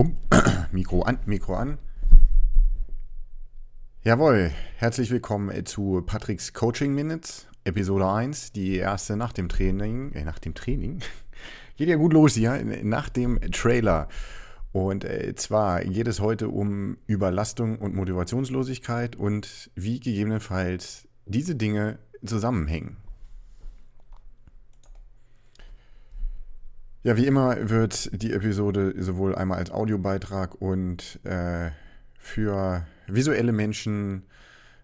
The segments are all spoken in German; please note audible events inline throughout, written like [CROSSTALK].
Bumm. [COUGHS] Mikro an, Mikro an. Jawohl, herzlich willkommen zu Patricks Coaching Minutes, Episode 1, die erste nach dem Training. Äh, nach dem Training? [LAUGHS] Geht ja gut los hier, nach dem Trailer. Und äh, zwar geht es heute um Überlastung und Motivationslosigkeit und wie gegebenenfalls diese Dinge zusammenhängen. Ja, wie immer wird die Episode sowohl einmal als Audiobeitrag und äh, für visuelle Menschen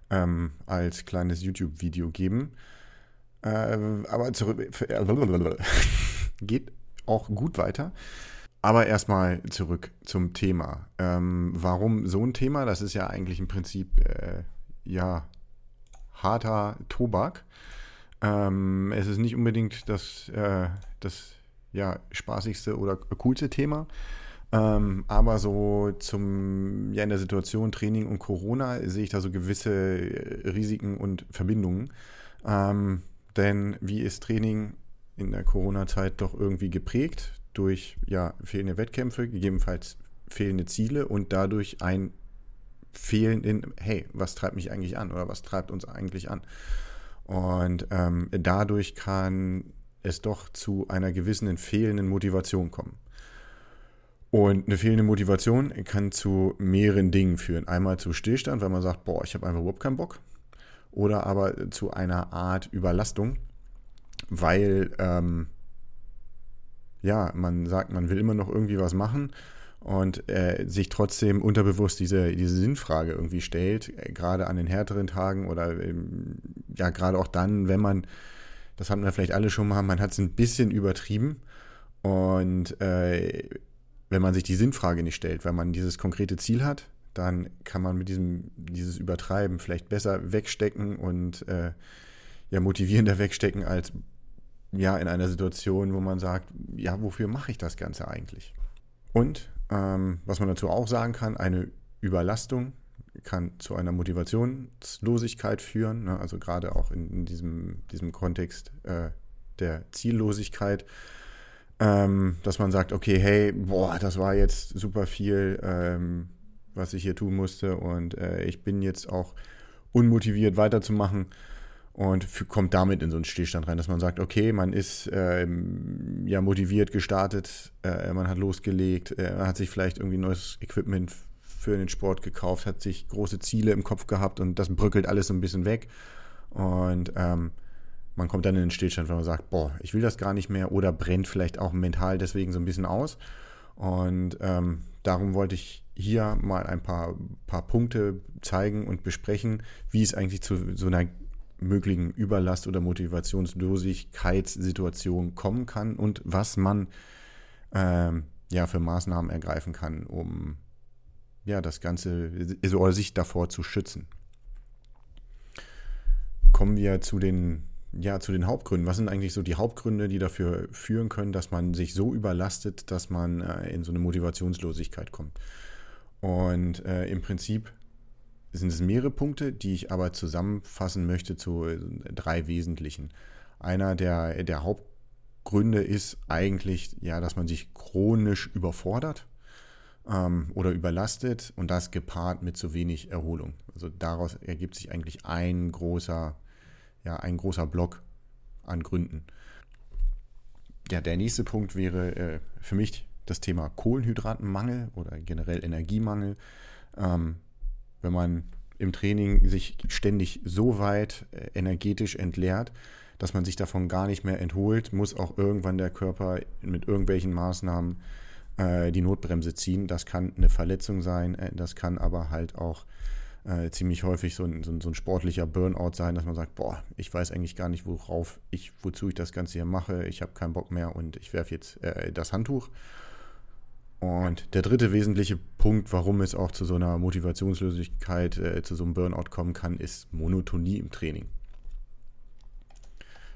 ähm, als kleines YouTube-Video geben. Äh, aber zurück, [LAUGHS] geht auch gut weiter. Aber erstmal zurück zum Thema. Ähm, warum so ein Thema? Das ist ja eigentlich im Prinzip äh, ja harter Tobak. Ähm, es ist nicht unbedingt das, äh, das ja, spaßigste oder coolste Thema. Ähm, aber so zum, ja, in der Situation Training und Corona sehe ich da so gewisse Risiken und Verbindungen. Ähm, denn wie ist Training in der Corona-Zeit doch irgendwie geprägt durch ja, fehlende Wettkämpfe, gegebenenfalls fehlende Ziele und dadurch ein Fehlen in, hey, was treibt mich eigentlich an oder was treibt uns eigentlich an? Und ähm, dadurch kann es doch zu einer gewissen fehlenden Motivation kommen. Und eine fehlende Motivation kann zu mehreren Dingen führen. Einmal zu Stillstand, weil man sagt, boah, ich habe einfach überhaupt keinen Bock. Oder aber zu einer Art Überlastung, weil ähm, ja, man sagt, man will immer noch irgendwie was machen und äh, sich trotzdem unterbewusst diese, diese Sinnfrage irgendwie stellt, äh, gerade an den härteren Tagen oder ähm, ja, gerade auch dann, wenn man das hatten wir vielleicht alle schon mal, man hat es ein bisschen übertrieben. Und äh, wenn man sich die Sinnfrage nicht stellt, wenn man dieses konkrete Ziel hat, dann kann man mit diesem dieses Übertreiben vielleicht besser wegstecken und äh, ja motivierender [LAUGHS] wegstecken als ja in einer Situation, wo man sagt, ja, wofür mache ich das Ganze eigentlich? Und ähm, was man dazu auch sagen kann, eine Überlastung kann zu einer Motivationslosigkeit führen, ne? also gerade auch in, in, diesem, diesem Kontext äh, der Ziellosigkeit, ähm, dass man sagt, okay, hey, boah, das war jetzt super viel, ähm, was ich hier tun musste und äh, ich bin jetzt auch unmotiviert weiterzumachen und kommt damit in so einen Stillstand rein, dass man sagt, okay, man ist ähm, ja motiviert gestartet, äh, man hat losgelegt, äh, man hat sich vielleicht irgendwie neues Equipment für den Sport gekauft, hat sich große Ziele im Kopf gehabt und das bröckelt alles so ein bisschen weg. Und ähm, man kommt dann in den Stillstand, wenn man sagt, boah, ich will das gar nicht mehr oder brennt vielleicht auch mental deswegen so ein bisschen aus. Und ähm, darum wollte ich hier mal ein paar, paar Punkte zeigen und besprechen, wie es eigentlich zu so einer möglichen Überlast- oder Motivationslosigkeitssituation kommen kann und was man ähm, ja für Maßnahmen ergreifen kann, um ja, das Ganze oder sich davor zu schützen. Kommen wir zu den, ja, zu den Hauptgründen. Was sind eigentlich so die Hauptgründe, die dafür führen können, dass man sich so überlastet, dass man äh, in so eine Motivationslosigkeit kommt? Und äh, im Prinzip sind es mehrere Punkte, die ich aber zusammenfassen möchte zu äh, drei wesentlichen. Einer der, der Hauptgründe ist eigentlich, ja, dass man sich chronisch überfordert ähm, oder überlastet und das gepaart mit zu wenig Erholung. Also daraus ergibt sich eigentlich ein großer, ja, ein großer Block an Gründen. Ja, der nächste Punkt wäre äh, für mich das Thema Kohlenhydratenmangel oder generell Energiemangel. Ähm, wenn man im Training sich ständig so weit äh, energetisch entleert, dass man sich davon gar nicht mehr entholt, muss auch irgendwann der Körper mit irgendwelchen Maßnahmen äh, die Notbremse ziehen. Das kann eine Verletzung sein, äh, das kann aber halt auch äh, ziemlich häufig so ein, so, ein, so ein, sportlicher Burnout sein, dass man sagt, boah, ich weiß eigentlich gar nicht, worauf ich, wozu ich das Ganze hier mache, ich habe keinen Bock mehr und ich werfe jetzt äh, das Handtuch. Und der dritte wesentliche Punkt, warum es auch zu so einer Motivationslosigkeit, äh, zu so einem Burnout kommen kann, ist Monotonie im Training.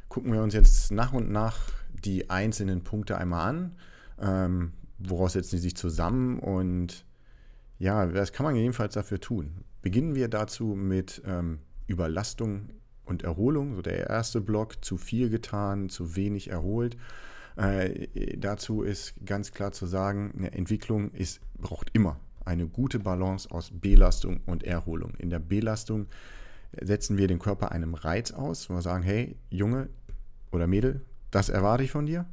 Gucken wir uns jetzt nach und nach die einzelnen Punkte einmal an. Ähm, woraus setzen die sich zusammen und ja, was kann man jedenfalls dafür tun? Beginnen wir dazu mit ähm, Überlastung und Erholung. So der erste Block, zu viel getan, zu wenig erholt. Äh, dazu ist ganz klar zu sagen, eine Entwicklung ist, braucht immer eine gute Balance aus Belastung und Erholung. In der Belastung setzen wir den Körper einem Reiz aus, wo wir sagen, hey, Junge oder Mädel, das erwarte ich von dir.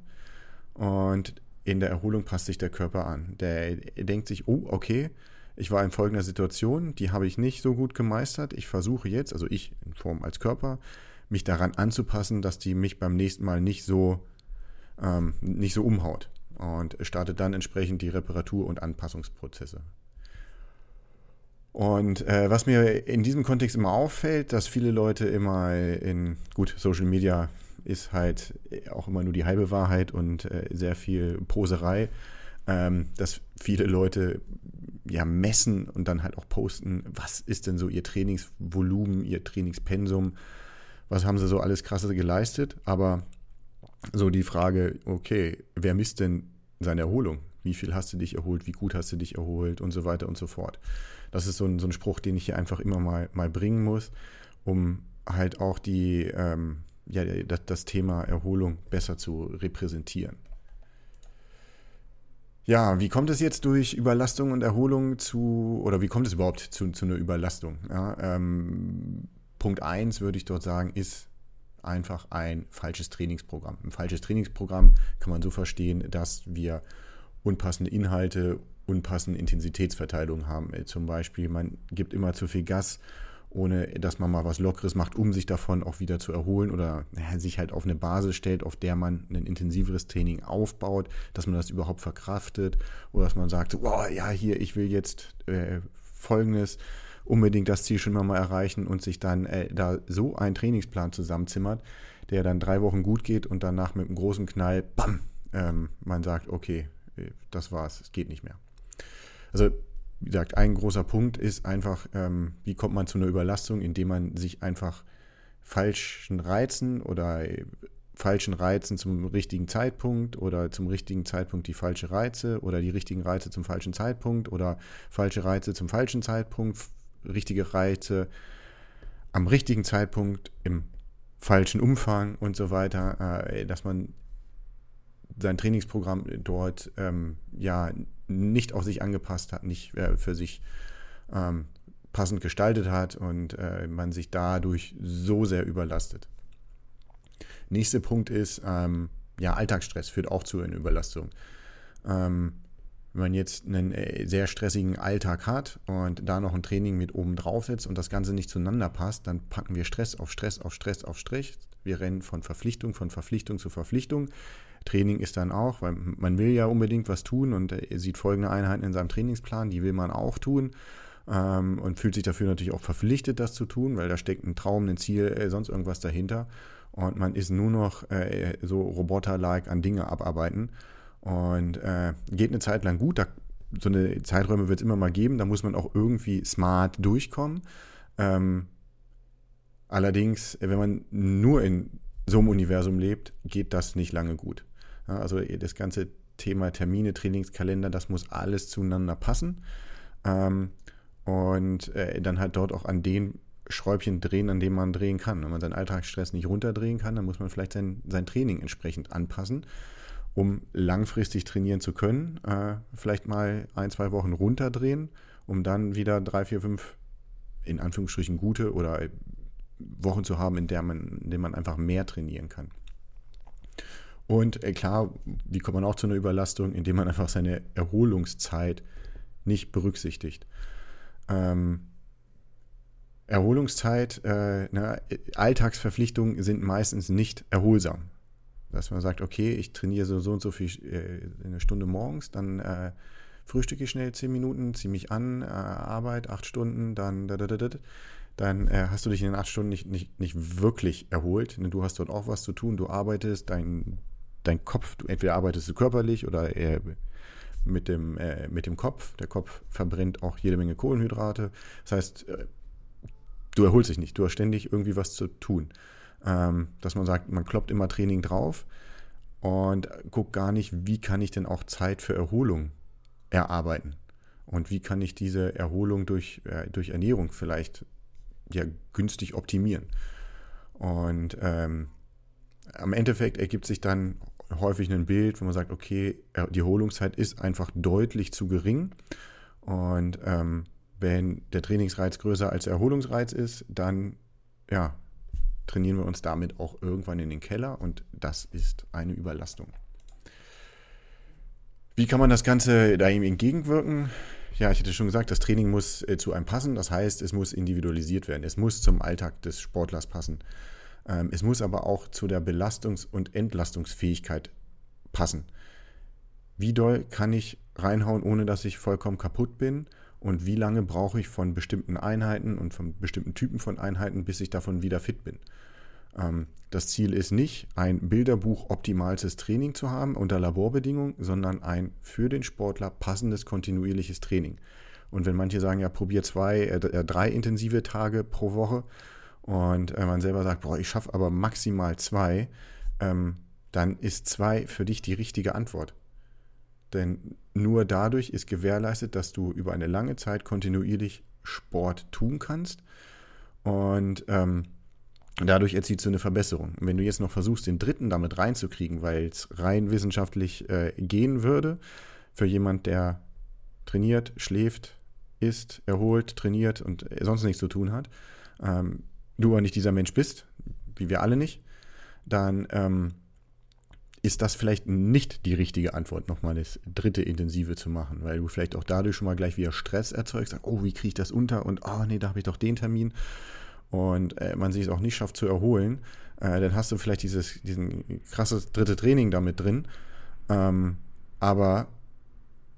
Und in der Erholung passt sich der Körper an. Der denkt sich, oh, okay, ich war in folgender Situation, die habe ich nicht so gut gemeistert. Ich versuche jetzt, also ich in Form als Körper, mich daran anzupassen, dass die mich beim nächsten Mal nicht so, ähm, nicht so umhaut. Und startet dann entsprechend die Reparatur- und Anpassungsprozesse. Und äh, was mir in diesem Kontext immer auffällt, dass viele Leute immer in, gut, Social Media ist halt auch immer nur die halbe Wahrheit und äh, sehr viel Poserei, ähm, dass viele Leute ja messen und dann halt auch posten, was ist denn so ihr Trainingsvolumen, ihr Trainingspensum, was haben sie so alles krasse geleistet, aber so die Frage, okay, wer misst denn seine Erholung? Wie viel hast du dich erholt? Wie gut hast du dich erholt? Und so weiter und so fort. Das ist so ein, so ein Spruch, den ich hier einfach immer mal, mal bringen muss, um halt auch die, ähm, ja, das, das Thema Erholung besser zu repräsentieren. Ja, wie kommt es jetzt durch Überlastung und Erholung zu, oder wie kommt es überhaupt zu, zu einer Überlastung? Ja, ähm, Punkt 1 würde ich dort sagen, ist einfach ein falsches Trainingsprogramm. Ein falsches Trainingsprogramm kann man so verstehen, dass wir unpassende Inhalte, unpassende Intensitätsverteilung haben. Äh, zum Beispiel, man gibt immer zu viel Gas ohne dass man mal was Lockeres macht, um sich davon auch wieder zu erholen oder naja, sich halt auf eine Basis stellt, auf der man ein intensiveres Training aufbaut, dass man das überhaupt verkraftet oder dass man sagt, wow, ja, hier, ich will jetzt äh, folgendes unbedingt das Ziel schon mal erreichen und sich dann äh, da so einen Trainingsplan zusammenzimmert, der dann drei Wochen gut geht und danach mit einem großen Knall, bam, ähm, man sagt, okay, äh, das war's, es geht nicht mehr. Also wie gesagt, ein großer Punkt ist einfach, ähm, wie kommt man zu einer Überlastung, indem man sich einfach falschen Reizen oder falschen Reizen zum richtigen Zeitpunkt oder zum richtigen Zeitpunkt die falsche Reize oder die richtigen Reize zum falschen Zeitpunkt oder falsche Reize zum falschen Zeitpunkt, richtige Reize am richtigen Zeitpunkt im falschen Umfang und so weiter, äh, dass man sein Trainingsprogramm dort ähm, ja nicht auf sich angepasst hat, nicht äh, für sich ähm, passend gestaltet hat und äh, man sich dadurch so sehr überlastet. Nächster Punkt ist, ähm, ja, Alltagsstress führt auch zu einer Überlastung. Ähm, wenn man jetzt einen äh, sehr stressigen Alltag hat und da noch ein Training mit oben drauf setzt und das Ganze nicht zueinander passt, dann packen wir Stress auf Stress auf Stress auf Stress. Wir rennen von Verpflichtung, von Verpflichtung zu Verpflichtung. Training ist dann auch, weil man will ja unbedingt was tun und sieht folgende Einheiten in seinem Trainingsplan, die will man auch tun ähm, und fühlt sich dafür natürlich auch verpflichtet, das zu tun, weil da steckt ein Traum, ein Ziel, äh, sonst irgendwas dahinter und man ist nur noch äh, so Roboter-like an Dinge abarbeiten und äh, geht eine Zeit lang gut, da, so eine Zeiträume wird es immer mal geben, da muss man auch irgendwie smart durchkommen. Ähm, allerdings, wenn man nur in so einem Universum lebt, geht das nicht lange gut. Ja, also das ganze Thema Termine, Trainingskalender, das muss alles zueinander passen. Ähm, und äh, dann halt dort auch an den Schräubchen drehen, an denen man drehen kann. Wenn man seinen Alltagsstress nicht runterdrehen kann, dann muss man vielleicht sein, sein Training entsprechend anpassen, um langfristig trainieren zu können. Äh, vielleicht mal ein, zwei Wochen runterdrehen, um dann wieder drei, vier, fünf in Anführungsstrichen gute oder Wochen zu haben, in, der man, in denen man einfach mehr trainieren kann. Und äh, klar, wie kommt man auch zu einer Überlastung, indem man einfach seine Erholungszeit nicht berücksichtigt. Ähm, Erholungszeit, äh, na, Alltagsverpflichtungen sind meistens nicht erholsam. Dass man sagt, okay, ich trainiere so, so und so viel äh, eine Stunde morgens, dann äh, frühstücke ich schnell zehn Minuten, ziehe mich an, äh, Arbeit acht Stunden, dann da, da, da, da dann äh, hast du dich in den acht Stunden nicht, nicht, nicht wirklich erholt. Du hast dort auch was zu tun, du arbeitest, dein dein Kopf, du, entweder arbeitest du körperlich oder eher mit dem, äh, mit dem Kopf. Der Kopf verbrennt auch jede Menge Kohlenhydrate. Das heißt, äh, du erholst dich nicht, du hast ständig irgendwie was zu tun. Ähm, dass man sagt, man kloppt immer Training drauf und guckt gar nicht, wie kann ich denn auch Zeit für Erholung erarbeiten. Und wie kann ich diese Erholung durch, äh, durch Ernährung vielleicht ja, günstig optimieren. Und ähm, am Endeffekt ergibt sich dann häufig ein Bild, wo man sagt, okay, die Erholungszeit ist einfach deutlich zu gering. Und ähm, wenn der Trainingsreiz größer als der Erholungsreiz ist, dann ja, trainieren wir uns damit auch irgendwann in den Keller und das ist eine Überlastung. Wie kann man das Ganze da ihm entgegenwirken? Ja, ich hatte schon gesagt, das Training muss äh, zu einem passen. Das heißt, es muss individualisiert werden. Es muss zum Alltag des Sportlers passen. Ähm, es muss aber auch zu der Belastungs- und Entlastungsfähigkeit passen. Wie doll kann ich reinhauen, ohne dass ich vollkommen kaputt bin? Und wie lange brauche ich von bestimmten Einheiten und von bestimmten Typen von Einheiten, bis ich davon wieder fit bin? Ähm, das Ziel ist nicht, ein Bilderbuch optimalstes Training zu haben unter Laborbedingungen, sondern ein für den Sportler passendes kontinuierliches Training. Und wenn manche sagen, ja, probier zwei, äh, äh drei intensive Tage pro Woche und äh, man selber sagt, boah, ich schaffe aber maximal zwei, ähm, dann ist zwei für dich die richtige Antwort. Denn nur dadurch ist gewährleistet, dass du über eine lange Zeit kontinuierlich Sport tun kannst. Und ähm, dadurch erzielst du eine Verbesserung. Und wenn du jetzt noch versuchst, den dritten damit reinzukriegen, weil es rein wissenschaftlich äh, gehen würde, für jemand, der trainiert, schläft, isst, erholt, trainiert und sonst nichts zu tun hat, ähm, du aber nicht dieser Mensch bist, wie wir alle nicht, dann ähm, ist das vielleicht nicht die richtige Antwort, nochmal das dritte Intensive zu machen, weil du vielleicht auch dadurch schon mal gleich wieder Stress erzeugst, sagst, oh, wie kriege ich das unter? Und oh nee, da habe ich doch den Termin und äh, man sich es auch nicht schafft zu erholen, äh, dann hast du vielleicht dieses diesen krasses dritte Training damit drin, ähm, aber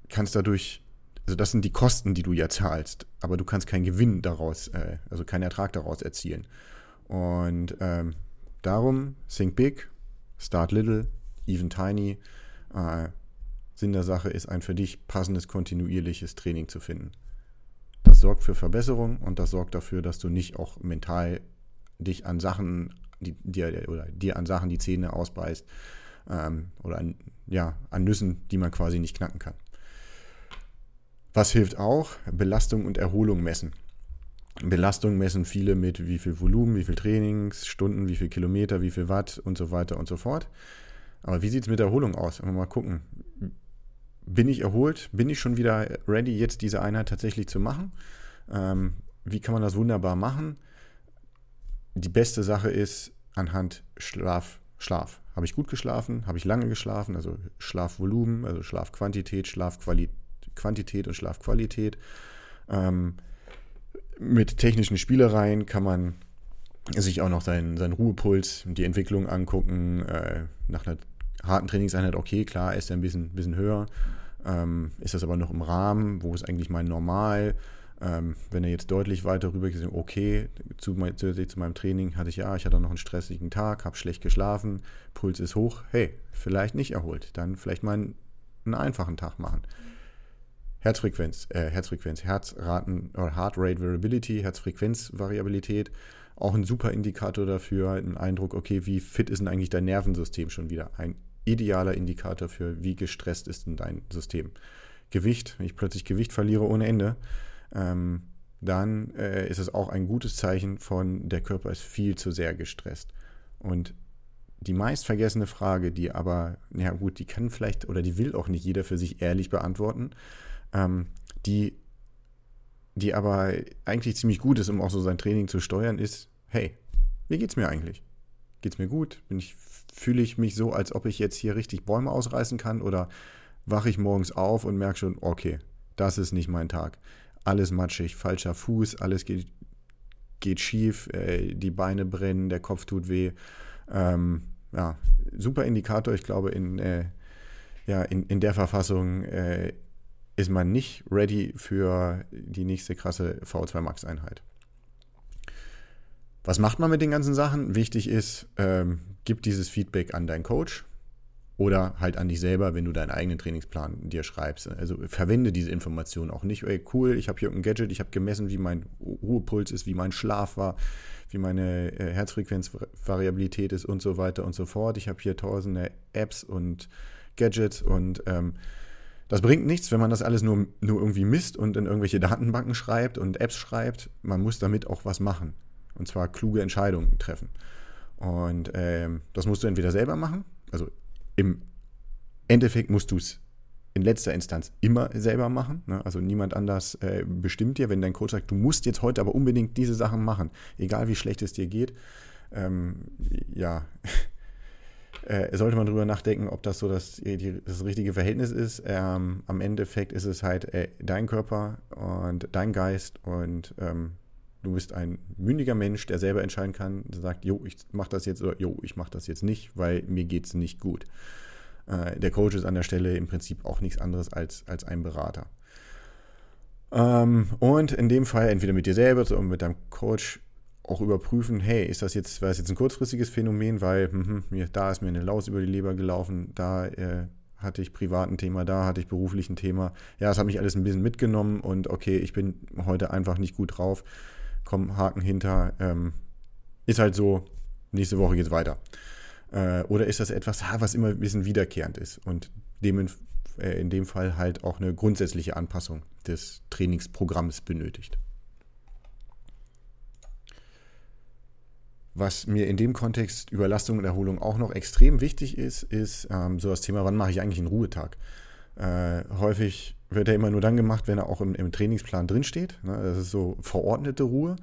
kannst dadurch, also das sind die Kosten, die du ja zahlst, aber du kannst keinen Gewinn daraus, äh, also keinen Ertrag daraus erzielen. Und ähm, darum, think big, start little, even tiny. Äh, Sinn der Sache ist, ein für dich passendes, kontinuierliches Training zu finden. Das sorgt für Verbesserung und das sorgt dafür, dass du nicht auch mental dich an Sachen, die, dir, oder dir an Sachen die Zähne ausbeißt ähm, oder an, ja, an Nüssen, die man quasi nicht knacken kann. Was hilft auch? Belastung und Erholung messen. Belastung messen viele mit wie viel Volumen, wie viel Trainingsstunden, wie viel Kilometer, wie viel Watt und so weiter und so fort. Aber wie sieht es mit Erholung aus? Mal gucken bin ich erholt? Bin ich schon wieder ready, jetzt diese Einheit tatsächlich zu machen? Ähm, wie kann man das wunderbar machen? Die beste Sache ist anhand Schlaf. Schlaf. Habe ich gut geschlafen? Habe ich lange geschlafen? Also Schlafvolumen, also Schlafquantität, Schlafquantität und Schlafqualität. Ähm, mit technischen Spielereien kann man sich auch noch seinen, seinen Ruhepuls, die Entwicklung angucken. Äh, nach einer harten Trainingseinheit, okay, klar, ist er ein bisschen, bisschen höher. Ähm, ist das aber noch im Rahmen? Wo ist eigentlich mein Normal? Ähm, wenn er jetzt deutlich weiter rüber geht, okay, zu, zusätzlich zu meinem Training hatte ich ja, ich hatte noch einen stressigen Tag, habe schlecht geschlafen, Puls ist hoch, hey, vielleicht nicht erholt, dann vielleicht mal einen, einen einfachen Tag machen. Herzfrequenz, äh, Herzfrequenz, Herzraten oder Heart Rate Variability, Herzfrequenzvariabilität, auch ein super Indikator dafür, ein Eindruck, okay, wie fit ist denn eigentlich dein Nervensystem schon wieder? Ein idealer Indikator für, wie gestresst ist denn dein System. Gewicht, wenn ich plötzlich Gewicht verliere ohne Ende, ähm, dann äh, ist es auch ein gutes Zeichen von, der Körper ist viel zu sehr gestresst. Und die meist vergessene Frage, die aber, ja gut, die kann vielleicht oder die will auch nicht jeder für sich ehrlich beantworten, ähm, die, die aber eigentlich ziemlich gut ist, um auch so sein Training zu steuern, ist, hey, wie geht's mir eigentlich? Geht's mir gut? Bin ich fühle ich mich so, als ob ich jetzt hier richtig Bäume ausreißen kann oder wache ich morgens auf und merke schon, okay, das ist nicht mein Tag. Alles matschig, falscher Fuß, alles geht, geht schief, äh, die Beine brennen, der Kopf tut weh. Ähm, ja, super Indikator. Ich glaube, in, äh, ja, in, in der Verfassung äh, ist man nicht ready für die nächste krasse V2 Max-Einheit. Was macht man mit den ganzen Sachen? Wichtig ist, ähm, gib dieses Feedback an deinen Coach oder halt an dich selber, wenn du deinen eigenen Trainingsplan dir schreibst. Also verwende diese Informationen auch nicht, ey, cool, ich habe hier ein Gadget, ich habe gemessen, wie mein Ruhepuls ist, wie mein Schlaf war, wie meine äh, Herzfrequenzvariabilität ist und so weiter und so fort. Ich habe hier tausende Apps und Gadgets und ähm, das bringt nichts, wenn man das alles nur, nur irgendwie misst und in irgendwelche Datenbanken schreibt und Apps schreibt. Man muss damit auch was machen. Und zwar kluge Entscheidungen treffen. Und ähm, das musst du entweder selber machen, also im Endeffekt musst du es in letzter Instanz immer selber machen. Ne? Also niemand anders äh, bestimmt dir, wenn dein Coach sagt, du musst jetzt heute aber unbedingt diese Sachen machen, egal wie schlecht es dir geht. Ähm, ja, [LAUGHS] äh, sollte man drüber nachdenken, ob das so das, die, das richtige Verhältnis ist. Ähm, am Endeffekt ist es halt äh, dein Körper und dein Geist und ähm, du bist ein mündiger Mensch, der selber entscheiden kann, der sagt, jo, ich mache das jetzt oder jo, ich mache das jetzt nicht, weil mir geht es nicht gut. Äh, der Coach ist an der Stelle im Prinzip auch nichts anderes als, als ein Berater. Ähm, und in dem Fall entweder mit dir selber oder mit deinem Coach auch überprüfen, hey, ist das jetzt, war das jetzt ein kurzfristiges Phänomen, weil hm, mir, da ist mir eine Laus über die Leber gelaufen, da äh, hatte ich privat ein Thema, da hatte ich beruflich ein Thema. Ja, das hat mich alles ein bisschen mitgenommen und okay, ich bin heute einfach nicht gut drauf. Komm, Haken hinter. Ähm, ist halt so, nächste Woche geht's weiter. Äh, oder ist das etwas, was immer ein bisschen wiederkehrend ist und dem in, äh, in dem Fall halt auch eine grundsätzliche Anpassung des Trainingsprogramms benötigt? Was mir in dem Kontext Überlastung und Erholung auch noch extrem wichtig ist, ist ähm, so das Thema, wann mache ich eigentlich einen Ruhetag? Äh, häufig wird er immer nur dann gemacht, wenn er auch im, im Trainingsplan drinsteht. Ne? Das ist so verordnete Ruhe.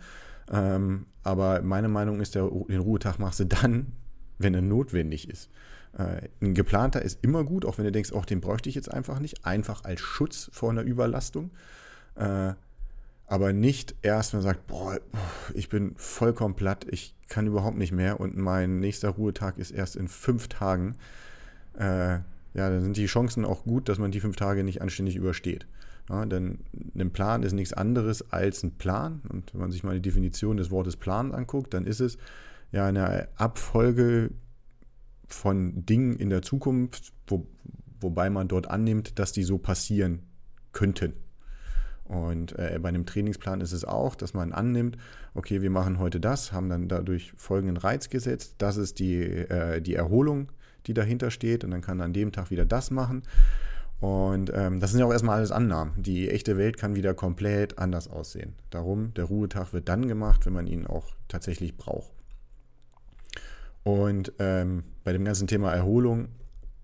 Ähm, aber meine Meinung ist, der, den Ruhetag machst du dann, wenn er notwendig ist. Äh, ein geplanter ist immer gut, auch wenn du denkst, oh, den bräuchte ich jetzt einfach nicht. Einfach als Schutz vor einer Überlastung. Äh, aber nicht erst, wenn man sagt, boah, ich bin vollkommen platt, ich kann überhaupt nicht mehr und mein nächster Ruhetag ist erst in fünf Tagen. Äh, ja, dann sind die Chancen auch gut, dass man die fünf Tage nicht anständig übersteht. Ja, denn ein Plan ist nichts anderes als ein Plan. Und wenn man sich mal die Definition des Wortes Plan anguckt, dann ist es ja eine Abfolge von Dingen in der Zukunft, wo, wobei man dort annimmt, dass die so passieren könnten. Und äh, bei einem Trainingsplan ist es auch, dass man annimmt, okay, wir machen heute das, haben dann dadurch folgenden Reiz gesetzt, das ist die, äh, die Erholung, die dahinter steht und dann kann an dem Tag wieder das machen. Und ähm, das sind ja auch erstmal alles Annahmen. Die echte Welt kann wieder komplett anders aussehen. Darum, der Ruhetag wird dann gemacht, wenn man ihn auch tatsächlich braucht. Und ähm, bei dem ganzen Thema Erholung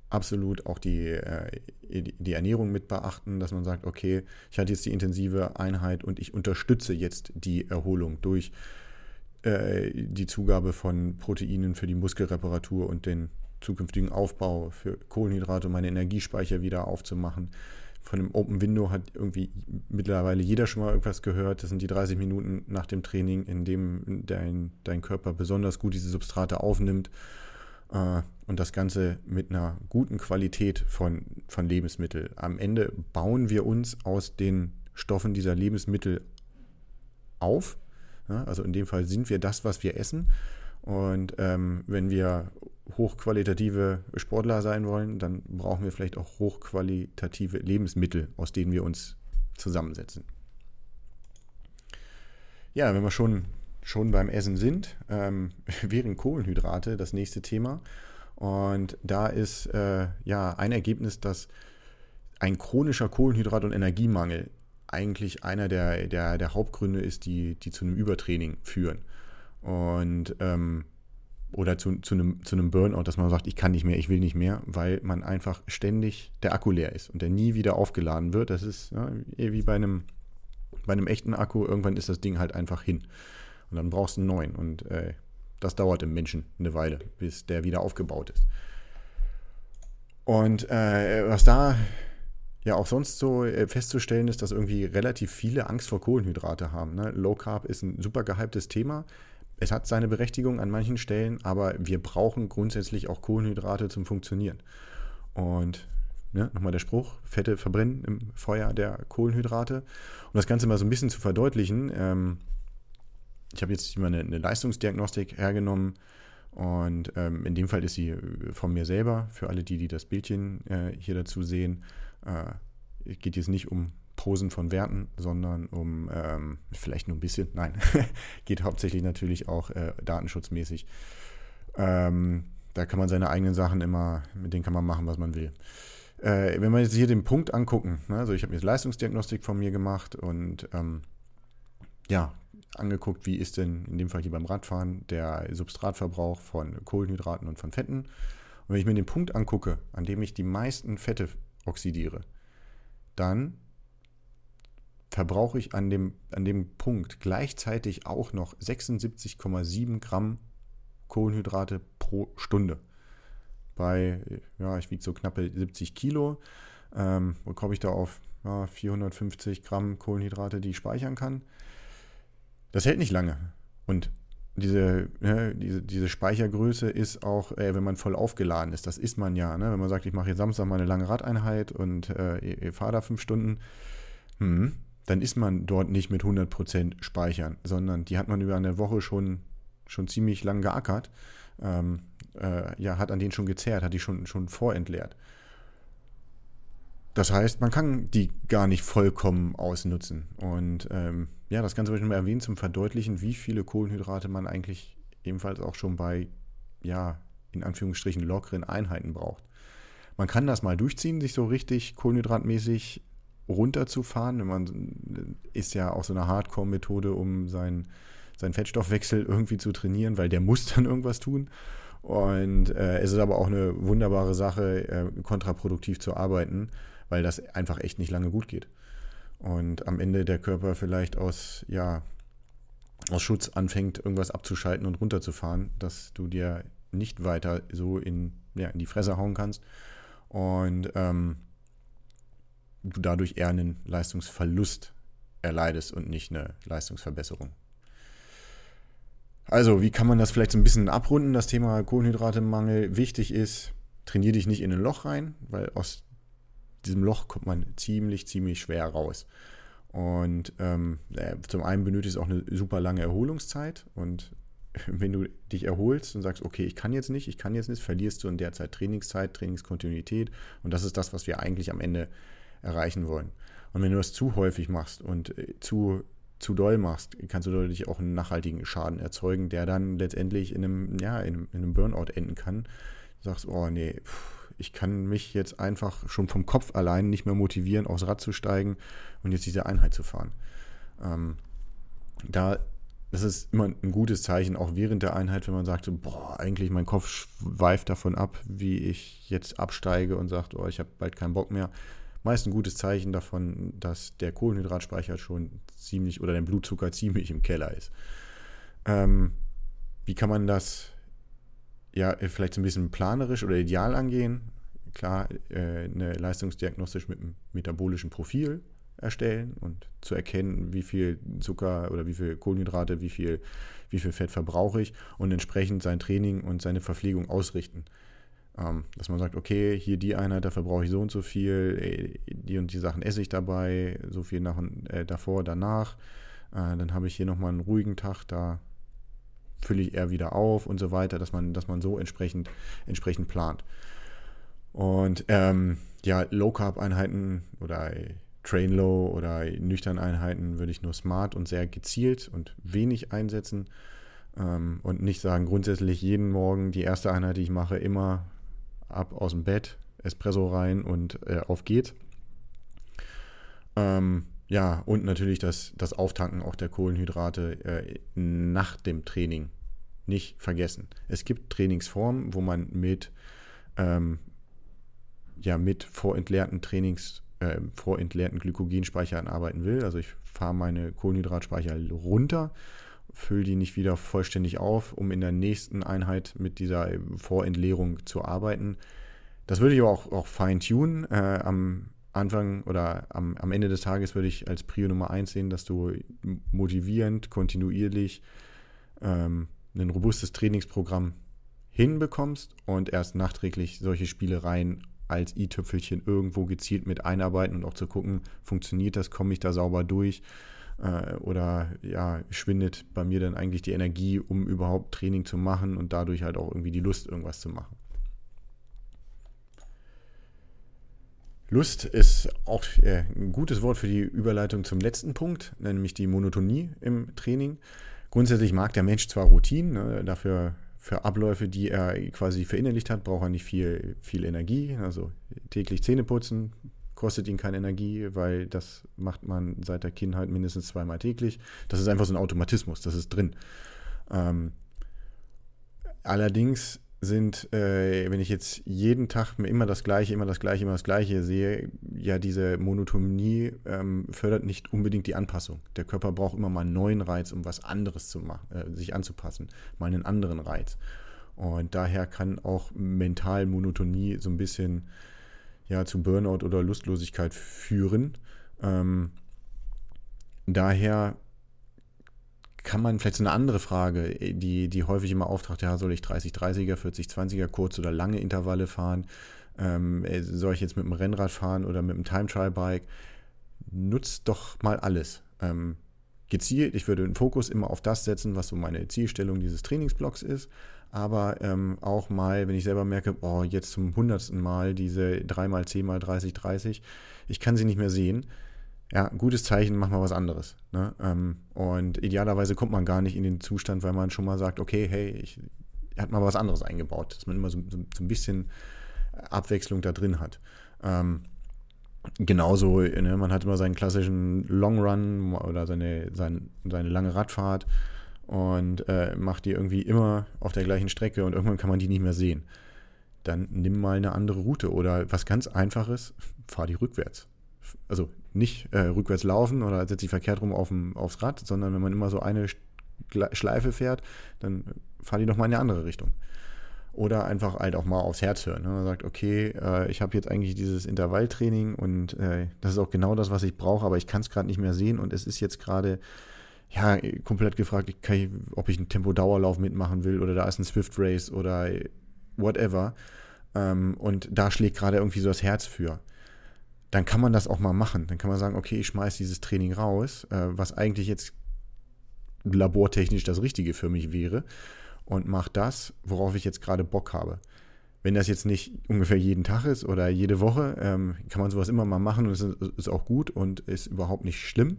absolut auch die, äh, die Ernährung mit beachten, dass man sagt, okay, ich hatte jetzt die intensive Einheit und ich unterstütze jetzt die Erholung durch äh, die Zugabe von Proteinen für die Muskelreparatur und den zukünftigen Aufbau für Kohlenhydrate, um meine Energiespeicher wieder aufzumachen. Von dem Open Window hat irgendwie mittlerweile jeder schon mal irgendwas gehört. Das sind die 30 Minuten nach dem Training, in dem dein, dein Körper besonders gut diese Substrate aufnimmt äh, und das Ganze mit einer guten Qualität von, von Lebensmitteln. Am Ende bauen wir uns aus den Stoffen dieser Lebensmittel auf. Also in dem Fall sind wir das, was wir essen. Und ähm, wenn wir hochqualitative Sportler sein wollen, dann brauchen wir vielleicht auch hochqualitative Lebensmittel, aus denen wir uns zusammensetzen. Ja, wenn wir schon schon beim Essen sind, ähm, [LAUGHS] wären Kohlenhydrate das nächste Thema. Und da ist äh, ja ein Ergebnis, dass ein chronischer Kohlenhydrat- und Energiemangel eigentlich einer der, der, der Hauptgründe ist, die, die zu einem Übertraining führen. Und ähm, oder zu, zu, einem, zu einem Burnout, dass man sagt, ich kann nicht mehr, ich will nicht mehr, weil man einfach ständig der Akku leer ist und der nie wieder aufgeladen wird. Das ist ja, wie bei einem, bei einem echten Akku, irgendwann ist das Ding halt einfach hin. Und dann brauchst du einen neuen. Und äh, das dauert im Menschen eine Weile, bis der wieder aufgebaut ist. Und äh, was da ja auch sonst so äh, festzustellen ist, dass irgendwie relativ viele Angst vor Kohlenhydrate haben. Ne? Low Carb ist ein super gehyptes Thema. Es hat seine Berechtigung an manchen Stellen, aber wir brauchen grundsätzlich auch Kohlenhydrate zum Funktionieren. Und ne, nochmal der Spruch, Fette verbrennen im Feuer der Kohlenhydrate. Um das Ganze mal so ein bisschen zu verdeutlichen, ähm, ich habe jetzt mal eine, eine, Leistungsdiagnostik hergenommen und ähm, in dem Fall ist sie von mir selber, für alle die, die das Bildchen äh, hier dazu sehen. Äh, geht jetzt nicht um Posen von Werten, sondern um ähm, vielleicht nur ein bisschen, nein, [LAUGHS] geht hauptsächlich natürlich auch äh, datenschutzmäßig. Ähm, da kann man seine eigenen Sachen immer, mit denen kann man machen, was man will. Äh, wenn wir jetzt hier den Punkt angucken, ne, also ich habe jetzt Leistungsdiagnostik von mir gemacht und ähm, ja, angeguckt, wie ist denn in dem Fall hier beim Radfahren der Substratverbrauch von Kohlenhydraten und von Fetten. Und wenn ich mir den Punkt angucke, an dem ich die meisten Fette oxidiere, dann verbrauche ich an dem, an dem Punkt gleichzeitig auch noch 76,7 Gramm Kohlenhydrate pro Stunde. Bei, ja, ich wiege so knappe 70 Kilo, ähm, komme ich da auf ja, 450 Gramm Kohlenhydrate, die ich speichern kann. Das hält nicht lange. Und diese, ne, diese, diese Speichergröße ist auch, äh, wenn man voll aufgeladen ist, das ist man ja. Ne? Wenn man sagt, ich mache jetzt Samstag mal eine lange Radeinheit und äh, fahre da fünf Stunden, hm, dann ist man dort nicht mit 100% speichern, sondern die hat man über eine Woche schon, schon ziemlich lang geackert, ähm, äh, ja, hat an denen schon gezehrt, hat die schon, schon vorentleert. Das heißt, man kann die gar nicht vollkommen ausnutzen. Und ähm, ja, das Ganze möchte ich mal erwähnen zum Verdeutlichen, wie viele Kohlenhydrate man eigentlich ebenfalls auch schon bei, ja, in Anführungsstrichen lockeren Einheiten braucht. Man kann das mal durchziehen, sich so richtig kohlenhydratmäßig runterzufahren. Man ist ja auch so eine Hardcore-Methode, um seinen, seinen Fettstoffwechsel irgendwie zu trainieren, weil der muss [LAUGHS] dann irgendwas tun. Und äh, es ist aber auch eine wunderbare Sache, äh, kontraproduktiv zu arbeiten, weil das einfach echt nicht lange gut geht. Und am Ende der Körper vielleicht aus, ja, aus Schutz anfängt, irgendwas abzuschalten und runterzufahren, dass du dir nicht weiter so in, ja, in die Fresse hauen kannst. Und ähm, du dadurch eher einen Leistungsverlust erleidest und nicht eine Leistungsverbesserung. Also, wie kann man das vielleicht so ein bisschen abrunden, das Thema Kohlenhydratemangel? Wichtig ist, trainiere dich nicht in ein Loch rein, weil aus diesem Loch kommt man ziemlich, ziemlich schwer raus. Und ähm, zum einen benötigst du auch eine super lange Erholungszeit und [LAUGHS] wenn du dich erholst und sagst, okay, ich kann jetzt nicht, ich kann jetzt nicht, verlierst du in der Zeit Trainingszeit, Trainingskontinuität und das ist das, was wir eigentlich am Ende erreichen wollen. Und wenn du das zu häufig machst und äh, zu, zu doll machst, kannst du dadurch auch einen nachhaltigen Schaden erzeugen, der dann letztendlich in einem, ja, in einem, in einem Burnout enden kann. Du sagst, oh nee, ich kann mich jetzt einfach schon vom Kopf allein nicht mehr motivieren, aufs Rad zu steigen und jetzt diese Einheit zu fahren. Ähm, da das ist immer ein gutes Zeichen, auch während der Einheit, wenn man sagt, so, boah, eigentlich mein Kopf schweift davon ab, wie ich jetzt absteige und sagt, oh, ich habe bald keinen Bock mehr meist ein gutes Zeichen davon, dass der Kohlenhydratspeicher schon ziemlich oder der Blutzucker ziemlich im Keller ist. Ähm, wie kann man das ja vielleicht so ein bisschen planerisch oder ideal angehen? Klar, äh, eine leistungsdiagnostisch mit einem metabolischen Profil erstellen und zu erkennen, wie viel Zucker oder wie viel Kohlenhydrate, wie viel, wie viel Fett verbrauche ich und entsprechend sein Training und seine Verpflegung ausrichten. Ähm, dass man sagt, okay, hier die Einheit, dafür brauche ich so und so viel, die und die Sachen esse ich dabei, so viel nach, äh, davor, danach. Äh, dann habe ich hier nochmal einen ruhigen Tag, da fülle ich eher wieder auf und so weiter, dass man, dass man so entsprechend, entsprechend plant. Und ähm, ja, Low-Carb-Einheiten oder Train Low oder nüchtern Einheiten würde ich nur smart und sehr gezielt und wenig einsetzen ähm, und nicht sagen, grundsätzlich jeden Morgen die erste Einheit, die ich mache, immer ab aus dem Bett, Espresso rein und äh, auf geht's. Ähm, ja, und natürlich das, das Auftanken auch der Kohlenhydrate äh, nach dem Training nicht vergessen. Es gibt Trainingsformen, wo man mit, ähm, ja, mit vorentleerten Trainings, äh, vorentleerten Glykogenspeichern arbeiten will. Also ich fahre meine Kohlenhydratspeicher runter, fülle die nicht wieder vollständig auf, um in der nächsten Einheit mit dieser Vorentleerung zu arbeiten. Das würde ich aber auch, auch fine-tunen. Äh, am Anfang oder am, am Ende des Tages würde ich als Prio Nummer eins sehen, dass du motivierend, kontinuierlich ähm, ein robustes Trainingsprogramm hinbekommst und erst nachträglich solche Spielereien als i-Tüpfelchen irgendwo gezielt mit einarbeiten und auch zu gucken, funktioniert das, komme ich da sauber durch äh, oder ja, schwindet bei mir dann eigentlich die Energie, um überhaupt Training zu machen und dadurch halt auch irgendwie die Lust, irgendwas zu machen. Lust ist auch äh, ein gutes Wort für die Überleitung zum letzten Punkt, nämlich die Monotonie im Training. Grundsätzlich mag der Mensch zwar Routinen, ne, dafür für Abläufe, die er quasi verinnerlicht hat, braucht er nicht viel, viel Energie. Also täglich Zähne putzen, kostet ihn keine Energie, weil das macht man seit der Kindheit mindestens zweimal täglich. Das ist einfach so ein Automatismus, das ist drin. Ähm, allerdings sind, äh, wenn ich jetzt jeden Tag immer das Gleiche, immer das Gleiche, immer das Gleiche sehe, ja, diese Monotonie ähm, fördert nicht unbedingt die Anpassung. Der Körper braucht immer mal einen neuen Reiz, um was anderes zu machen, äh, sich anzupassen, mal einen anderen Reiz. Und daher kann auch mental Monotonie so ein bisschen ja, zu Burnout oder Lustlosigkeit führen. Ähm, daher kann man vielleicht so eine andere Frage, die, die häufig immer auftaucht, ja, soll ich 30, 30er, 40, 20er kurz oder lange Intervalle fahren? Ähm, äh, soll ich jetzt mit dem Rennrad fahren oder mit dem Time Trial Bike? Nutzt doch mal alles. Ähm, gezielt, ich würde den Fokus immer auf das setzen, was so meine Zielstellung dieses Trainingsblocks ist. Aber ähm, auch mal, wenn ich selber merke, oh, jetzt zum hundertsten Mal diese 3x10 mal 30, 30, ich kann sie nicht mehr sehen, ja, gutes Zeichen, mach mal was anderes. Ne? Ähm, und idealerweise kommt man gar nicht in den Zustand, weil man schon mal sagt, okay, hey, ich hat mal was anderes eingebaut, dass man immer so, so, so ein bisschen Abwechslung da drin hat. Ähm, genauso, ne, man hat immer seinen klassischen Long Run oder seine, sein, seine lange Radfahrt und äh, macht die irgendwie immer auf der gleichen Strecke und irgendwann kann man die nicht mehr sehen. Dann nimm mal eine andere Route oder was ganz Einfaches, fahr die rückwärts. Also nicht äh, rückwärts laufen oder setze dich verkehrt rum auf dem, aufs Rad, sondern wenn man immer so eine Schleife fährt, dann fahr die doch mal in eine andere Richtung. Oder einfach halt auch mal aufs Herz hören. Ne? Man sagt, okay, äh, ich habe jetzt eigentlich dieses Intervalltraining und äh, das ist auch genau das, was ich brauche, aber ich kann es gerade nicht mehr sehen und es ist jetzt gerade ja, komplett gefragt, ich, ob ich einen Tempo-Dauerlauf mitmachen will oder da ist ein Swift Race oder whatever. Ähm, und da schlägt gerade irgendwie so das Herz für dann kann man das auch mal machen. Dann kann man sagen, okay, ich schmeiße dieses Training raus, äh, was eigentlich jetzt labortechnisch das Richtige für mich wäre und mache das, worauf ich jetzt gerade Bock habe. Wenn das jetzt nicht ungefähr jeden Tag ist oder jede Woche, ähm, kann man sowas immer mal machen und es ist, ist, auch gut und ist überhaupt nicht schlimm.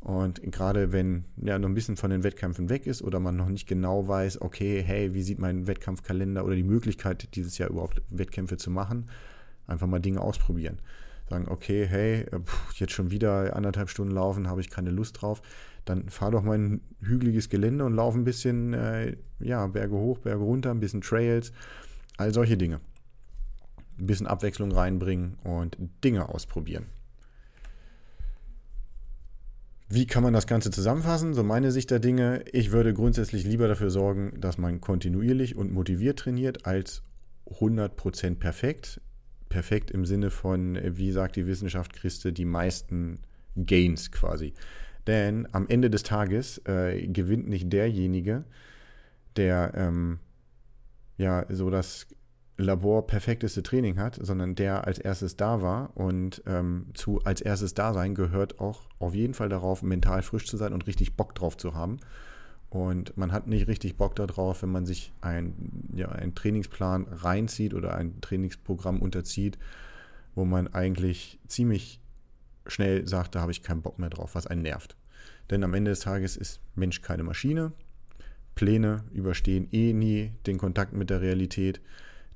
Und gerade wenn ja noch ein bisschen von den Wettkämpfen weg ist oder man noch nicht genau weiß, okay, hey, wie sieht mein Wettkampfkalender oder die Möglichkeit, dieses Jahr überhaupt Wettkämpfe zu machen, einfach mal Dinge ausprobieren sagen, okay, hey, äh, jetzt schon wieder anderthalb Stunden laufen, habe ich keine Lust drauf, dann fahr doch mal ein hügeliges Gelände und lauf ein bisschen, äh, ja, Berge hoch, Berge runter, ein bisschen Trails, all solche Dinge. Ein bisschen Abwechslung reinbringen und Dinge ausprobieren. Wie kann man das Ganze zusammenfassen? So meine Sicht der Dinge. Ich würde grundsätzlich lieber dafür sorgen, dass man kontinuierlich und motiviert trainiert, als 100% perfekt perfekt im Sinne von, wie sagt die Wissenschaft, du die meisten Gains quasi. Denn am Ende des Tages äh, gewinnt nicht derjenige, der ähm, ja so das Labor perfekteste Training hat, sondern der als erstes da war. Und ähm, zu als erstes da sein gehört auch auf jeden Fall darauf, mental frisch zu sein und richtig Bock drauf zu haben. Und man hat nicht richtig Bock darauf, wenn man sich ein, ja, einen Trainingsplan reinzieht oder ein Trainingsprogramm unterzieht, wo man eigentlich ziemlich schnell sagt, da habe ich keinen Bock mehr drauf, was einen nervt. Denn am Ende des Tages ist Mensch keine Maschine. Pläne überstehen eh nie den Kontakt mit der Realität.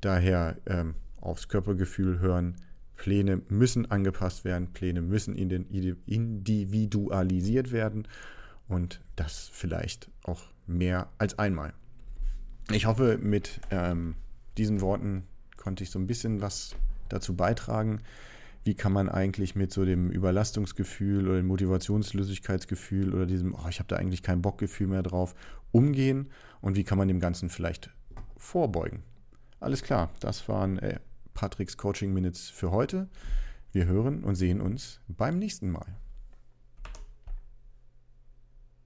Daher ähm, aufs Körpergefühl hören. Pläne müssen angepasst werden, Pläne müssen individualisiert werden und das vielleicht auch mehr als einmal. Ich hoffe, mit ähm, diesen Worten konnte ich so ein bisschen was dazu beitragen. Wie kann man eigentlich mit so dem Überlastungsgefühl oder dem Motivationslosigkeitsgefühl oder diesem, oh, ich habe da eigentlich kein Bockgefühl mehr drauf, umgehen und wie kann man dem Ganzen vielleicht vorbeugen? Alles klar, das waren äh, Patricks Coaching Minutes für heute. Wir hören und sehen uns beim nächsten Mal.